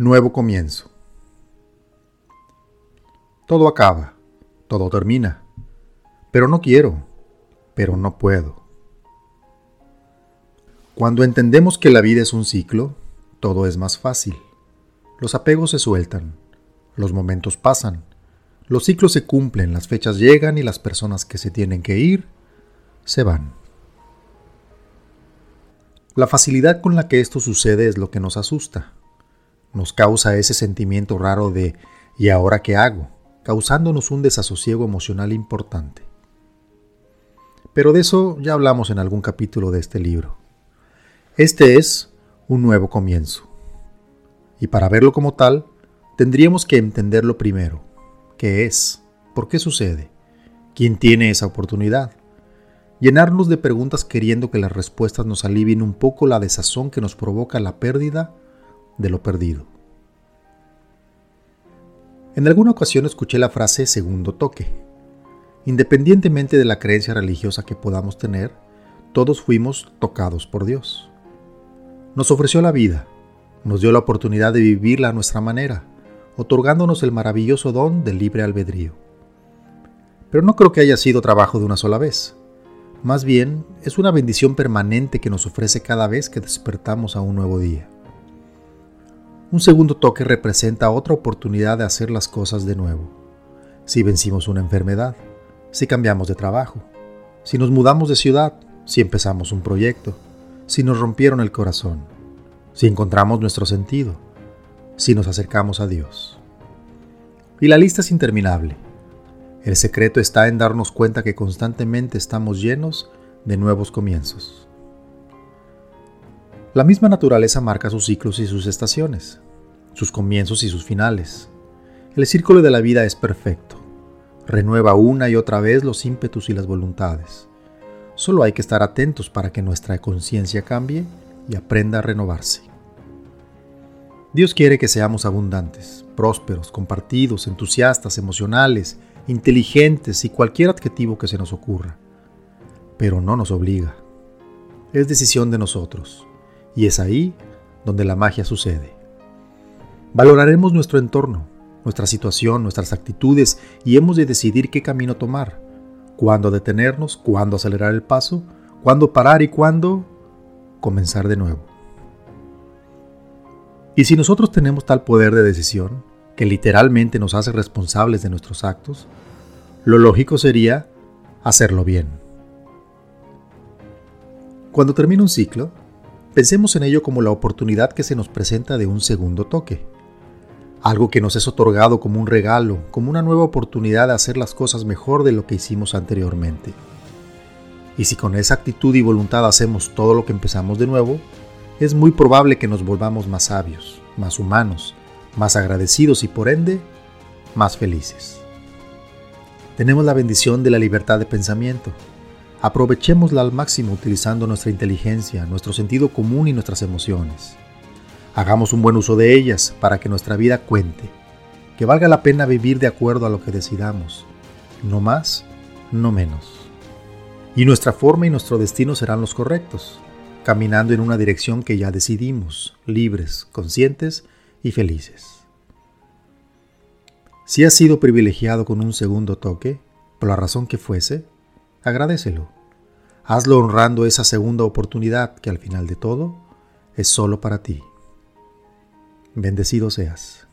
Nuevo comienzo. Todo acaba, todo termina, pero no quiero, pero no puedo. Cuando entendemos que la vida es un ciclo, todo es más fácil. Los apegos se sueltan, los momentos pasan, los ciclos se cumplen, las fechas llegan y las personas que se tienen que ir se van. La facilidad con la que esto sucede es lo que nos asusta nos causa ese sentimiento raro de ¿y ahora qué hago? causándonos un desasosiego emocional importante. Pero de eso ya hablamos en algún capítulo de este libro. Este es un nuevo comienzo. Y para verlo como tal, tendríamos que entenderlo primero. ¿Qué es? ¿Por qué sucede? ¿Quién tiene esa oportunidad? Llenarnos de preguntas queriendo que las respuestas nos alivien un poco la desazón que nos provoca la pérdida de lo perdido. En alguna ocasión escuché la frase segundo toque. Independientemente de la creencia religiosa que podamos tener, todos fuimos tocados por Dios. Nos ofreció la vida, nos dio la oportunidad de vivirla a nuestra manera, otorgándonos el maravilloso don del libre albedrío. Pero no creo que haya sido trabajo de una sola vez. Más bien, es una bendición permanente que nos ofrece cada vez que despertamos a un nuevo día. Un segundo toque representa otra oportunidad de hacer las cosas de nuevo. Si vencimos una enfermedad, si cambiamos de trabajo, si nos mudamos de ciudad, si empezamos un proyecto, si nos rompieron el corazón, si encontramos nuestro sentido, si nos acercamos a Dios. Y la lista es interminable. El secreto está en darnos cuenta que constantemente estamos llenos de nuevos comienzos. La misma naturaleza marca sus ciclos y sus estaciones, sus comienzos y sus finales. El círculo de la vida es perfecto. Renueva una y otra vez los ímpetus y las voluntades. Solo hay que estar atentos para que nuestra conciencia cambie y aprenda a renovarse. Dios quiere que seamos abundantes, prósperos, compartidos, entusiastas, emocionales, inteligentes y cualquier adjetivo que se nos ocurra. Pero no nos obliga. Es decisión de nosotros. Y es ahí donde la magia sucede. Valoraremos nuestro entorno, nuestra situación, nuestras actitudes y hemos de decidir qué camino tomar, cuándo detenernos, cuándo acelerar el paso, cuándo parar y cuándo comenzar de nuevo. Y si nosotros tenemos tal poder de decisión, que literalmente nos hace responsables de nuestros actos, lo lógico sería hacerlo bien. Cuando termina un ciclo, Pensemos en ello como la oportunidad que se nos presenta de un segundo toque. Algo que nos es otorgado como un regalo, como una nueva oportunidad de hacer las cosas mejor de lo que hicimos anteriormente. Y si con esa actitud y voluntad hacemos todo lo que empezamos de nuevo, es muy probable que nos volvamos más sabios, más humanos, más agradecidos y por ende, más felices. Tenemos la bendición de la libertad de pensamiento, Aprovechémosla al máximo utilizando nuestra inteligencia, nuestro sentido común y nuestras emociones. Hagamos un buen uso de ellas para que nuestra vida cuente, que valga la pena vivir de acuerdo a lo que decidamos, no más, no menos. Y nuestra forma y nuestro destino serán los correctos, caminando en una dirección que ya decidimos, libres, conscientes y felices. Si has sido privilegiado con un segundo toque, por la razón que fuese, agradecelo. Hazlo honrando esa segunda oportunidad que al final de todo es solo para ti. Bendecido seas.